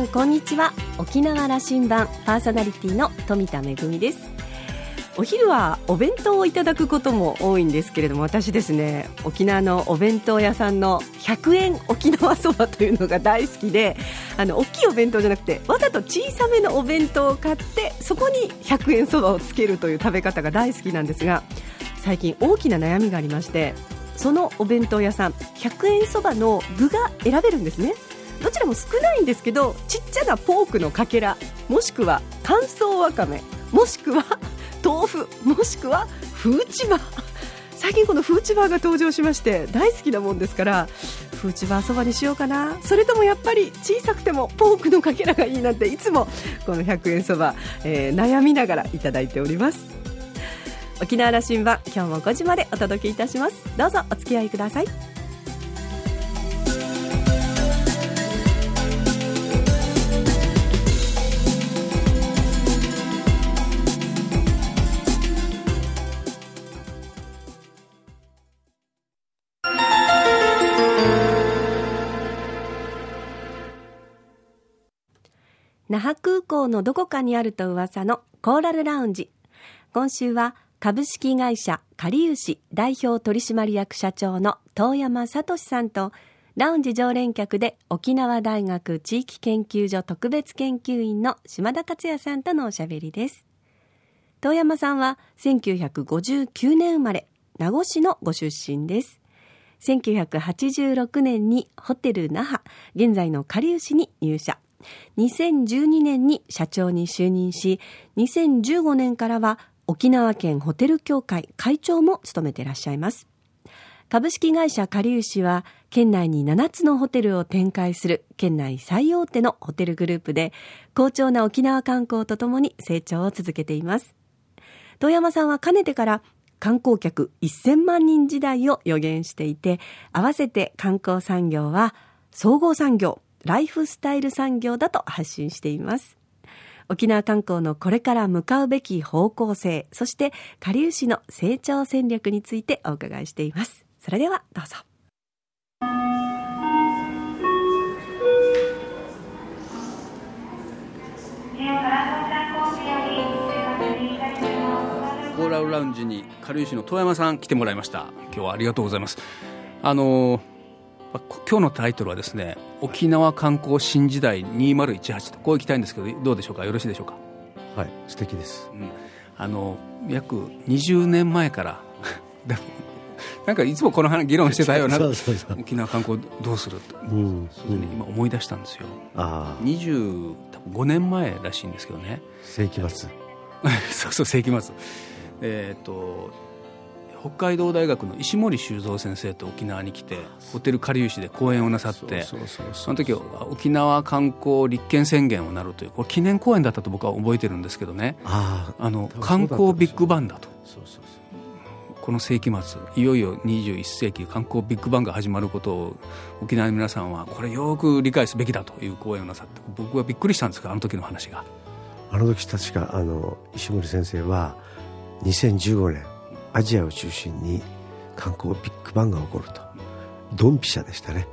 んこんにちは。沖縄羅針盤パーソナリティの富田恵です。お昼はお弁当をいただくことも多いんですけれども私ですね沖縄のお弁当屋さんの100円沖縄そばというのが大好きであの大きいお弁当じゃなくてわざと小さめのお弁当を買ってそこに100円そばをつけるという食べ方が大好きなんですが最近大きな悩みがありましてそのお弁当屋さん100円そばの具が選べるんですね。どちらも少ないんですけどちっちゃなポークのかけらもしくは乾燥わかめもしくは 豆腐もしくはフーチバー。最近このフーチバーが登場しまして大好きなもんですからフーチバーそばにしようかな。それともやっぱり小さくてもポークのかけらがいいなんていつもこの100円そば、えー、悩みながらいただいております。沖縄羅針盤今日も5時までお届けいたします。どうぞお付き合いください。那覇空港のどこかにあると噂のコーラルラウンジ。今週は株式会社かりゆし代表取締役社長の遠山聡さんとラウンジ常連客で沖縄大学地域研究所特別研究員の島田克也さんとのおしゃべりです。遠山さんは1959年生まれ名護市のご出身です。1986年にホテル那覇現在のかりゆしに入社。2012年に社長に就任し、2015年からは沖縄県ホテル協会会長も務めていらっしゃいます。株式会社かりゆしは、県内に7つのホテルを展開する県内最大手のホテルグループで、好調な沖縄観光とともに成長を続けています。遠山さんはかねてから観光客1000万人時代を予言していて、合わせて観光産業は総合産業、ライフスタイル産業だと発信しています。沖縄観光のこれから向かうべき方向性、そして下流市の成長戦略についてお伺いしています。それではどうぞ。コーラルラウンジに下流市の遠山さん来てもらいました今日はありがとうございますあの今日のタイトルはですね沖縄観光新時代2018とこういきたいんですけどどうでしょうか？よろしいでしょうか？はい素敵です、うん、あの約20年前から なんかいつもこの話議論してたような沖縄観光どうするって、うんそれね、今思い出したんですよ。あ25年前らしいんですけどね。世紀末。そうそう世紀末。えっ、ー、と北海道大学の石森修造先生と沖縄に来てホテルかりゆしで講演をなさってその時沖縄観光立憲宣言をなるというこれ記念講演だったと僕は覚えてるんですけどね。あの観光ビッグバンだと。この世紀末いよいよ21世紀観光ビッグバンが始まることを沖縄の皆さんはこれよく理解すべきだという講演をなさって僕はびっくりしたんですがあの時の話が。あの時確かあの石森先生は2015年アジアを中心に観光ビッグバンが起こると。ドンピシャでしたね。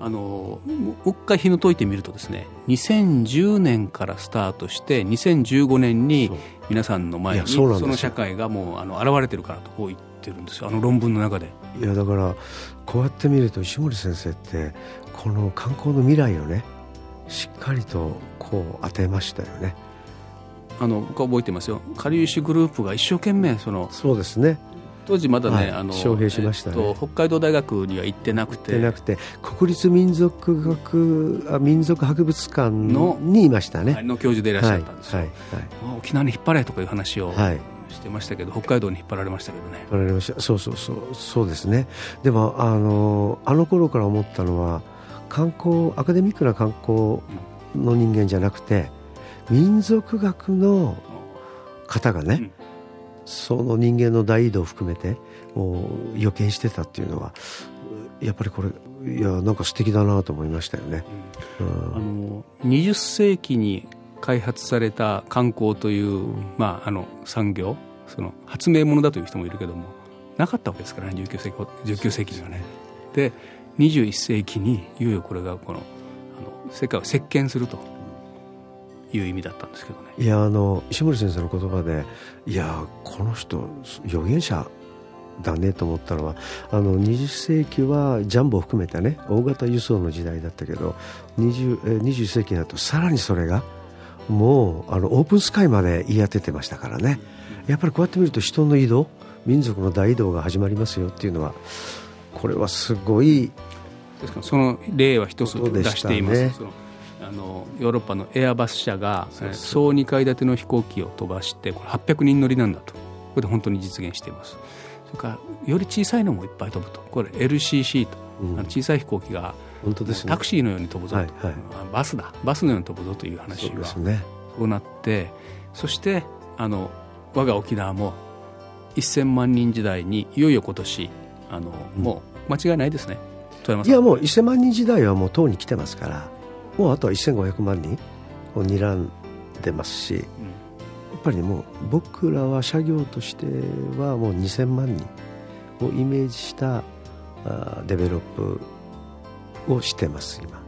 あのもう一回日の解いてみるとですね2010年からスタートして2015年に皆さんの前にその社会がもうあの現れてるからとこう言ってるんですよ。あの論文の中で。いやだからこうやって見ると石森先生ってこの観光の未来をねしっかりとこう当てましたよねあの僕は覚えてますよ、かりゆしグループが一生懸命その、そうですね。当時まだね、はい、あの招聘しました、ね。えっと、北海道大学には行ってなくて。なくて国立民族学あ民族博物館のにいましたね、の教授でいらっしゃったんですよ、はいはい、沖縄に引っ張れとかいう話を、してましたけど北海道に引っ張られましたけどね。引っ張られました。そうそうそうそうですね。でもあのあの頃から思ったのは観光アカデミックな観光の人間じゃなくて、民族学の方がね、うん、その人間の大移動を含めてもう予見してたっていうのはやっぱりこれいやなんか素敵だなと思いましたよね、うん、あの20世紀に開発された観光という、まあ、あの産業その発明者だという人もいるけどもなかったわけですからね19世紀 ,19 世紀にはね。で21世紀にいよいよこれがこのあの世界を席巻するという意味だったんですけどね。いやあの石森先生の言葉でいやこの人預言者だねと思ったのはあの20世紀はジャンボを含めたね大型輸送の時代だったけど 20, 21世紀になるとさらにそれがもうあのオープンスカイまで言い当ててましたからね。やっぱりこうやって見ると人の移動民族の大移動が始まりますよっていうのはこれはすごいその例は一つ出しています、ね、あのヨーロッパのエアバス社が総2階建ての飛行機を飛ばしてこれ800人乗りなんだと。これで本当に実現しています。それからより小さいのもいっぱい飛ぶと。これ LCC と、うん、小さい飛行機が本当です、ね、タクシーのように飛ぶぞと、はいはい、バスだ。バスのように飛ぶぞという話がそう,、ね、なってそしてあの我が沖縄も1000万人時代にいよいよ今年あの、うん、もう間違いないですね。いやもう1000万人時代はもうとうに来てますからもうあとは1500万人を睨んでますし、うん、やっぱりもう僕らは社業としてはもう2000万人をイメージしたあデベロップをしてます今。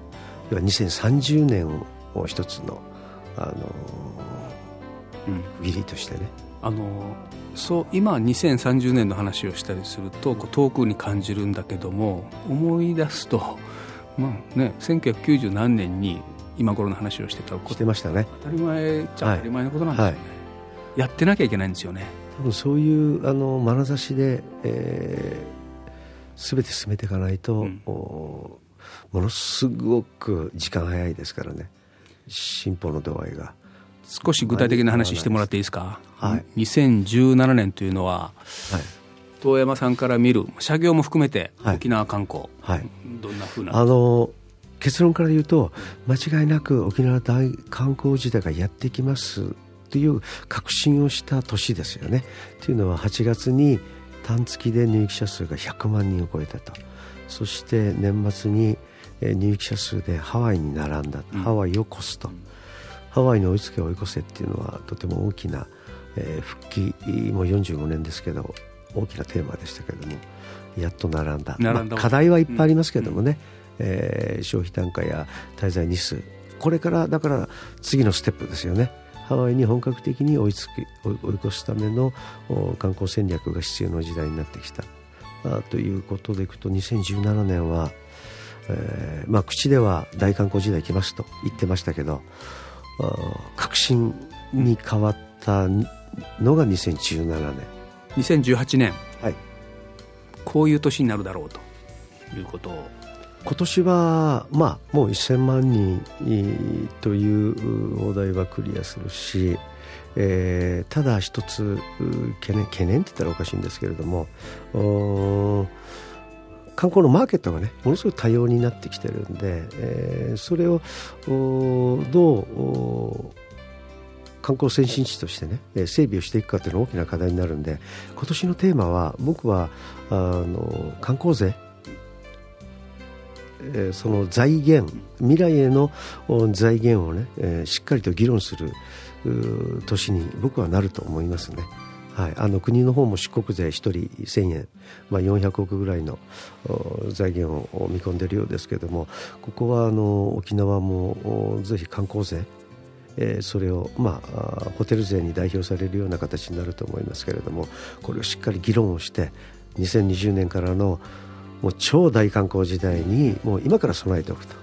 要は2030年を一つの、あのー、区切りとしてね。あのそう今2030年の話をしたりすると遠くに感じるんだけども思い出すと、まあね、1990何年に今頃の話をしてたしてましたね。当たり前じゃ当たり前のことなんですよね、はい。はい、やってなきゃいけないんですよね。多分そういうあの眼差しで、えー、全て進めていかないと、うん、ものすごく時間早いですからね。進歩の度合いが。少し具体的な話してもらっていいですか、はい、2017年というのは、はい、遠山さんから見る社業も含めて沖縄観光、はい、どんなふうな？あの結論から言うと間違いなく沖縄大観光時代がやってきますという確信をした年ですよね。というのは8月に単月で入域者数が100万人を超えたと。そして年末に入域者数でハワイに並んだ、うん、ハワイを越すと。ハワイに追いつけ追い越せっていうのはとても大きな、えー、復帰も45年ですけど大きなテーマでしたけれどもやっと並んだ。まあ、課題はいっぱいありますけれどもね、うん、えー、消費単価や滞在日数。これからだから次のステップですよね。ハワイに本格的に追いつき追い越すための観光戦略が必要な時代になってきた。あということでいくと2017年は、えーまあ、口では大観光時代来ますと言ってましたけど確信に変わったのが2017年2018年、はい、こういう年になるだろうと。いうこと。を今年は、まあ、もう1000万人というお題はクリアするし、えー、ただ一つ懸念懸念って言ったらおかしいんですけれども観光のマーケットがねものすごい多様になってきてるんで、えー、それをどう観光先進地としてね整備をしていくかというのが大きな課題になるんで今年のテーマは僕はあの観光税えその財源未来への財源をね、えしっかりと議論する年に僕はなると思いますね。はい、あの国の方も出国税1人1000円、まあ、400億ぐらいの財源を見込んでいるようですけれどもここはあの沖縄もぜひ観光税えー、それを、まあ、ホテル税に代表されるような形になると思いますけれどもこれをしっかり議論をして2020年からのもう超大観光時代にもう今から備えておくと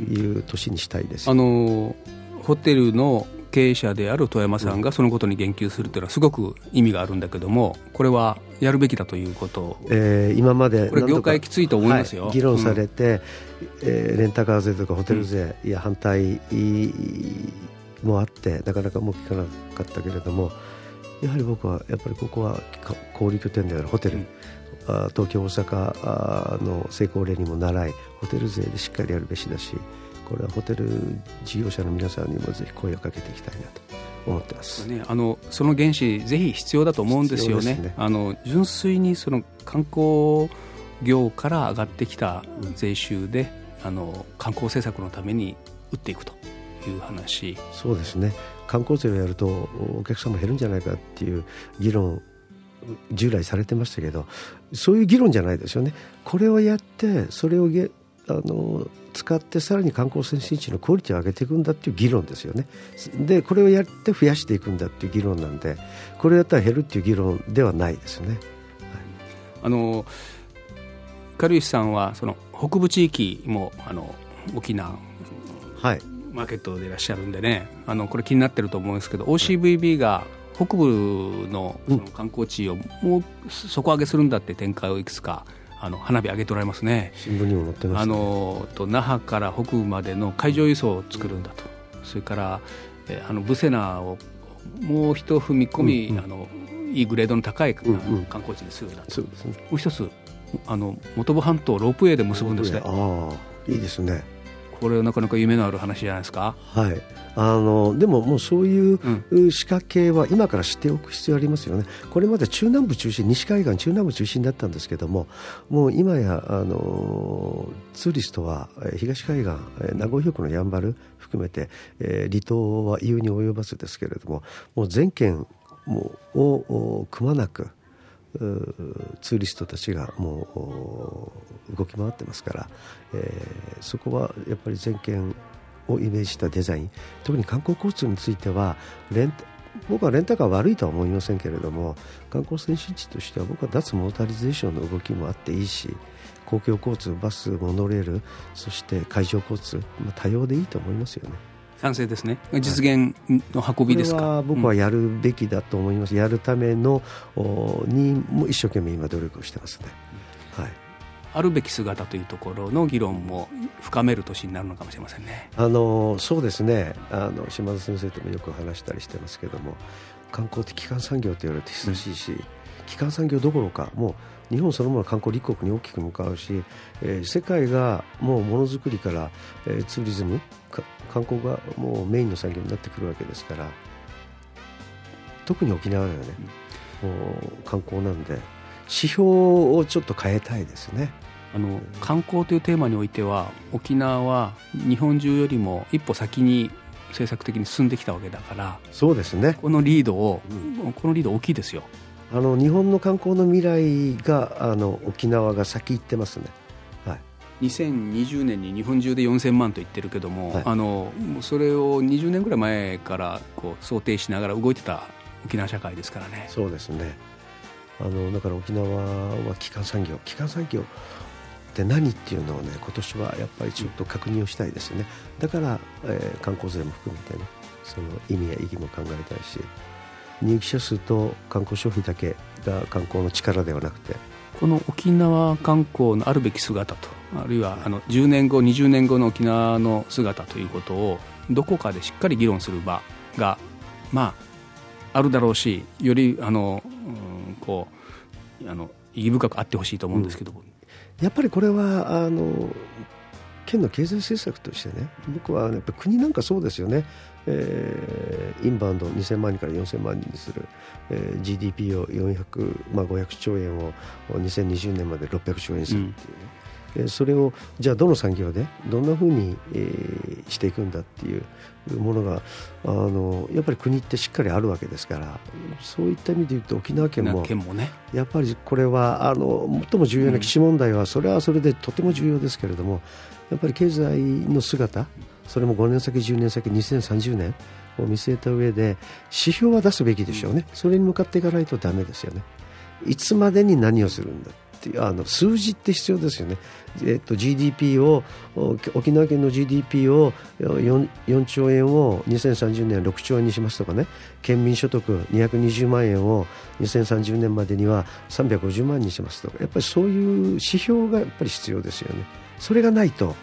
いう年にしたいです。あのホテルの経営者である富山さんがそのことに言及するというのはすごく意味があるんだけどもこれはやるべきだということ。えー、今までこれ業界きついと思いますよ、はい、議論されて、うん、えー、レンタカー税とかホテル税、うん、いや反対もあってなかなかもう聞かなかったけれどもやはり僕はやっぱりここは小売拠点であるホテル、うん、東京大阪の成功例にも習いホテル税でしっかりやるべしだしこれはホテル事業者の皆さんにもぜひ声をかけていきたいなと思ってます、ね、あのその原資ぜひ必要だと思うんですよね、ね、あの純粋にその観光業から上がってきた税収で、うん、あの観光政策のために打っていくという話。そうですね。観光税をやるとお客様減るんじゃないかっていう議論従来されてましたけどそういう議論じゃないですよね。これをやってそれをあの使ってさらに観光先進地のクオリティを上げていくんだっていう議論ですよね。でこれをやって増やしていくんだっていう議論なんでこれをやったら減るっていう議論ではないですよね、はい、あの軽石さんはその北部地域もあの沖縄、はい、マーケットでいらっしゃるんでねあのこれ気になってると思うんですけど OCVB が北部のその観光地をもう底上げするんだって展開をいくつかあの花火上げておられますね。新聞にも載ってます、ね、あのと那覇から北部までの海上輸送を作るんだと。それからえあのブセナをもう一踏み込み、うんうん、あのいいグレードの高い、うんうん、観光地にするんだと、そうですね、もう一つあの本部半島ロープウェイで結ぶんですねああいいですねこれはなかなか夢のある話じゃないですか？はい。あのでももうそういう仕掛けは今から知っておく必要ありますよね、これまで中南部中心、西海岸、中南部中心だったんですけども、もう今やあのツーリストは東海岸、名古屋局のやんばる含めて、えー、離島は言うに及ばずですけれども、もう全県もをくまなく、ツーリストたちがもう動き回ってますから、えー、そこはやっぱり全県をイメージしたデザイン特に観光交通についてはレン僕はレンタカー悪いとは思いませんけれども観光先進地としては僕は脱モータリゼーションの動きもあっていいし公共交通バスモノレールそして海上交通、まあ、多様でいいと思いますよね。賛成ですね。実現の運びですか、は僕はやるべきだと思います、うん、やるためのにも一生懸命今努力をしてますね、はい、あるべき姿というところの議論も深める年になるのかもしれませんね。あのそうですね。あの島田先生ともよく話したりしてますけども観光的基幹産業と言われて久しいし、うん、基幹産業どころかもう日本そのもの観光立国に大きく向かうし、えー、世界がもうものづくりから、えー、ツーリズム観光がもうメインの産業になってくるわけですから特に沖縄ではね、もう観光なんで指標をちょっと変えたいですね。あの観光というテーマにおいては沖縄は日本中よりも一歩先に政策的に進んできたわけだからそうですね。このリードを、うん、このリード大きいですよあの日本の観光の未来があの沖縄が先行ってますね。はい、2020年に日本中で4000万と言ってるけども、はい、あのそれを20年ぐらい前からこう想定しながら動いてた沖縄社会ですからね。そうですね。あのだから沖縄は基幹産業。基幹産業って何っていうのをね今年はやっぱりちょっと確認をしたいですね。だから、えー、観光税も含めてねその意味や意義も考えたいし入居者数と観光消費だけが観光の力ではなくて。この沖縄観光のあるべき姿とあるいはあの10年後20年後の沖縄の姿ということをどこかでしっかり議論する場がまああるだろうしよりあの、うん、こうあの意義深くあってほしいと思うんですけど、うん、やっぱりこれはあの県の経済政策としてね僕はやっぱ国なんかそうですよね。えー、インバウンド2000万人から4000万人にする、えー、GDP を400、まあ、500兆円を2020年まで600兆円にするっていう、ね、うん、それをじゃあどの産業でどんなふうに、えー、していくんだっていうものがあのやっぱり国ってしっかりあるわけですからそういった意味で言うと沖縄県もやっぱりこれはあの最も重要な基地問題はそれはそれでとても重要ですけれどもやっぱり経済の姿それも5年先、10年先、2030年を見据えた上で指標は出すべきでしょうね、それに向かっていかないとだめですよね。いつまでに何をするんだっていうあの数字って必要ですよね、えっと、GDP を沖縄県の GDP を 4, 4兆円を2030年6兆円にしますとかね。県民所得220万円を2030年までには350万にしますとか。やっぱりそういう指標がやっぱり必要ですよね。それがないと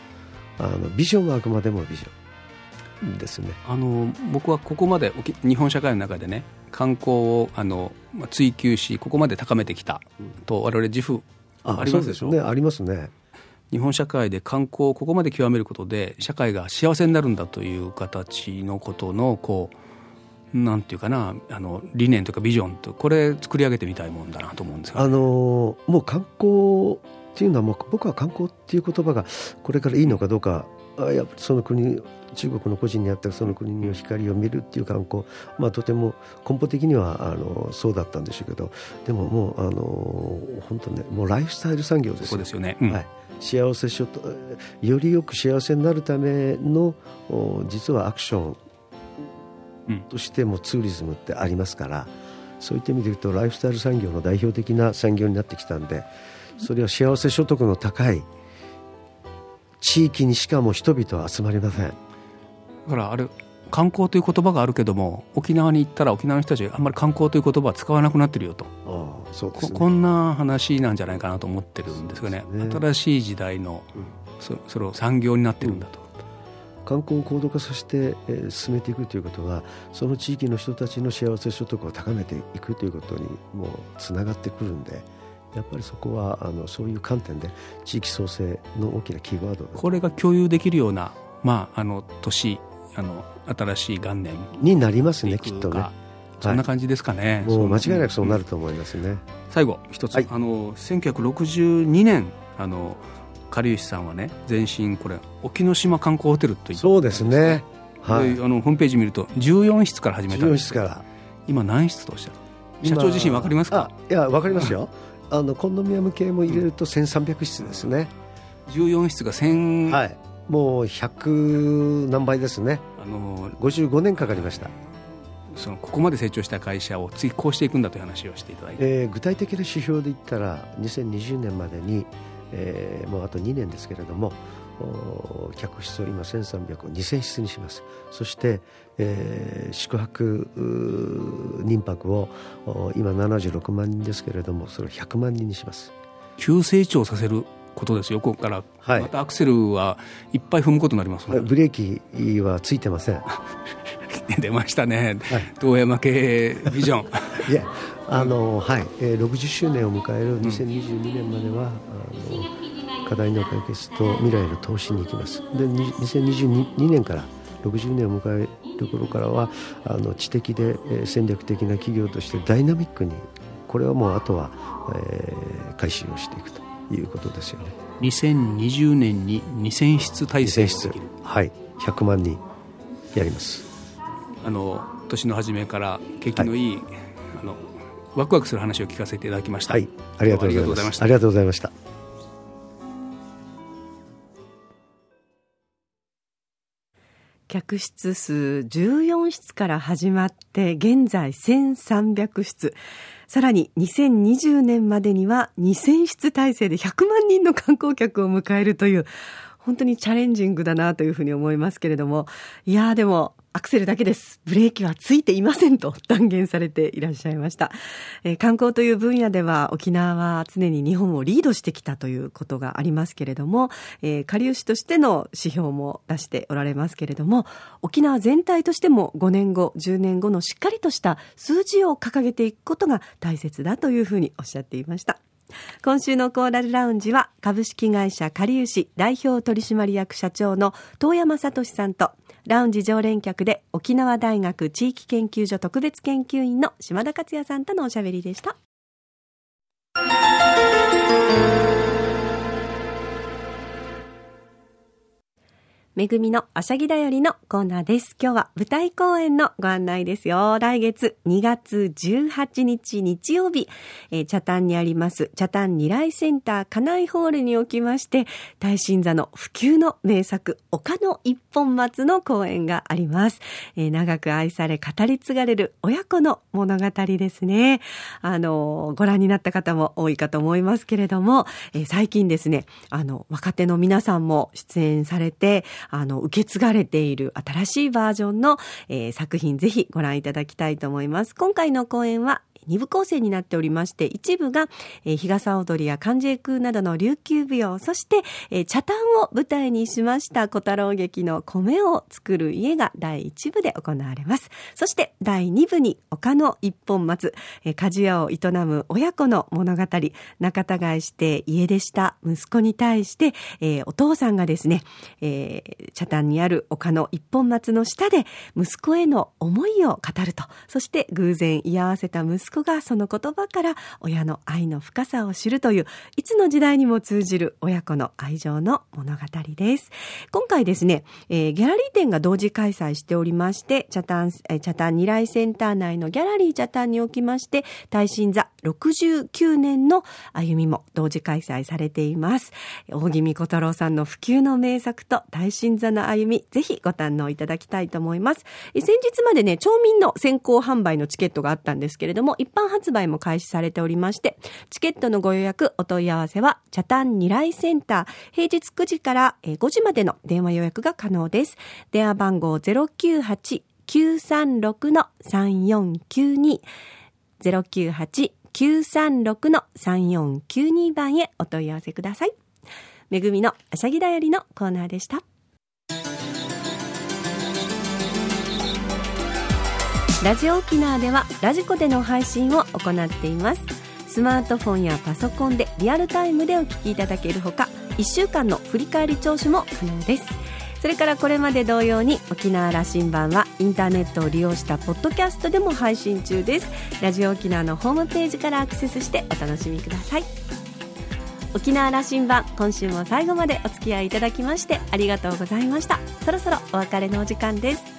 あのビジョンはあくまでもビジョンですね。あの僕はここまで日本社会の中でね観光をあの追求しここまで高めてきたと我々自負ありますでしょ？うね。ありますね。日本社会で観光をここまで極めることで社会が幸せになるんだという形のことのこうなんていうかなあの理念というかビジョンとこれ作り上げてみたいもんだなと思うんですが、ね、あのもう観光っていうのはもう僕は観光っていう言葉がこれからいいのかどうかやっぱりその国中国の個人にあったその国の光を見るっていう観光、まあ、とても根本的にはあのそうだったんでしょうけどでももうあの本当ねもうライフスタイル産業ですそうですよね、うん、はい、幸せ所得よりよく幸せになるための実はアクションとしてもツーリズムってありますから、そういった意味で言うとライフスタイル産業の代表的な産業になってきたんでそれは幸せ所得の高い地域にしかも人々は集まりません。だからあれ観光という言葉があるけども沖縄に行ったら沖縄の人たちあんまり観光という言葉は使わなくなってるよと。あそうです、ね、こんな話なんじゃないかなと思ってるんですがね、ね、新しい時代の、うん、そそれを産業になってるんだと。うん。観光を高度化させて、えー、進めていくということはその地域の人たちの幸せ所得を高めていくということにもうつながってくるんでやっぱりそこはあのそういう観点で地域創生の大きなキーワードこれが共有できるような、まあ、あの年あの新しい元年になりますねきっとね。そんな感じですかね、はい、もう。間違いなくそうなると思いますね。最後一つ、はい、あの1962年あのかりゆしさんはね前身これ沖ノ島観光ホテルと言ってそうですね、はい、あのホームページ見ると14室から始めたんです。14室から。今何室とおっしゃる？社長自身分かりますか？いや分かりますよあのコンドミニアム系も入れると1300室ですね、14室が1000はい。もう100何倍ですね。あの55年かかりました。そのここまで成長した会社を次こうしていくんだという話をしていただいて、えー、具体的な指標で言ったら2020年までにえー、もうあと2年ですけれども客室を今1300を2000室にします。そして、えー、宿泊民泊を今76万人ですけれどもそれを100万人にします。急成長させることですよここから、はい、またアクセルはいっぱい踏むことになります、ね、ブレーキはついてません。出ましたね、はい、遠山系ビジョン。いやあのはい、えー、60周年を迎える2022年までは、うん、あの課題の解決と未来の投資に行きます。で2022年から60年を迎える頃からはあの知的で、えー、戦略的な企業としてダイナミックにこれはもうあとは、えー、回収をしていくということですよね。2020年に2000室体制室はい。100万人やります。あの年の初めから景気のいい、はい、あのワクワクする話を聞かせていただきました。はい、ありがとうございました。ありがとうございました。客室数14室から始まって現在1300室。さらに2020年までには2000室体制で100万人の観光客を迎えるという本当にチャレンジングだなというふうに思いますけれども。いやーでもアクセルだけです。ブレーキはついていませんと断言されていらっしゃいました。えー、観光という分野では沖縄は常に日本をリードしてきたということがありますけれども、えー、下流市としての指標も出しておられますけれども、沖縄全体としても5年後、10年後のしっかりとした数字を掲げていくことが大切だというふうにおっしゃっていました。今週のコーラルラウンジは株式会社かりゆし代表取締役社長の遠山聡さんとラウンジ常連客で沖縄大学地域研究所特別研究員の島田克也さんとのおしゃべりでした。めぐみのあしゃぎだよりのコーナーです。今日は舞台公演のご案内ですよ。来月2月18日日曜日、えー、茶炭にあります茶炭二来センター家内ホールにおきまして、大新座の普及の名作、丘の一本松の公演があります。えー、長く愛され語り継がれる親子の物語ですね。あの、ご覧になった方も多いかと思いますけれども、えー、最近ですね、あの、若手の皆さんも出演されて、あの、受け継がれている新しいバージョンの、えー、作品ぜひご覧いただきたいと思います。今回の公演は二部構成になっておりまして、一部が、えー、日傘踊りや関ジェ空などの琉球舞踊、そして、えー、茶炭を舞台にしました小太郎劇の米を作る家が第一部で行われます。そして第二部に丘の一本松、えー、鍛冶屋を営む親子の物語、仲違いして家出した息子に対して、えー、お父さんがですね、えー、茶炭にある丘の一本松の下で息子への思いを語ると、そして偶然居合わせた息子がその言葉から親の愛の深さを知るといういつの時代にも通じる親子の愛情の物語です。今回ですね、えー、ギャラリー展が同時開催しておりましてチャタン、えー、チャタン二来センター内のギャラリーチャタンにおきまして耐震座69年の歩みも同時開催されています。大木美小太郎さんの普及の名作と耐震座の歩みぜひご堪能いただきたいと思います。先日までね町民の先行販売のチケットがあったんですけれども一般発売も開始されておりましてチケットのご予約お問い合わせはチャタン二来センター平日9時から5時までの電話予約が可能です電話番号098 936-3492 098-936-3492番へお問い合わせください。めぐみのあしゃぎだよりのコーナーでした。ラジオ沖縄ではラジコでの配信を行っています。スマートフォンやパソコンでリアルタイムでお聞きいただけるほか、1週間の振り返り聴取も可能です。それからこれまで同様に沖縄羅針盤はインターネットを利用したポッドキャストでも配信中ですラジオ沖縄のホームページからアクセスしてお楽しみください沖縄羅針盤今週も最後までお付き合いいただきましてありがとうございましたそろそろお別れのお時間です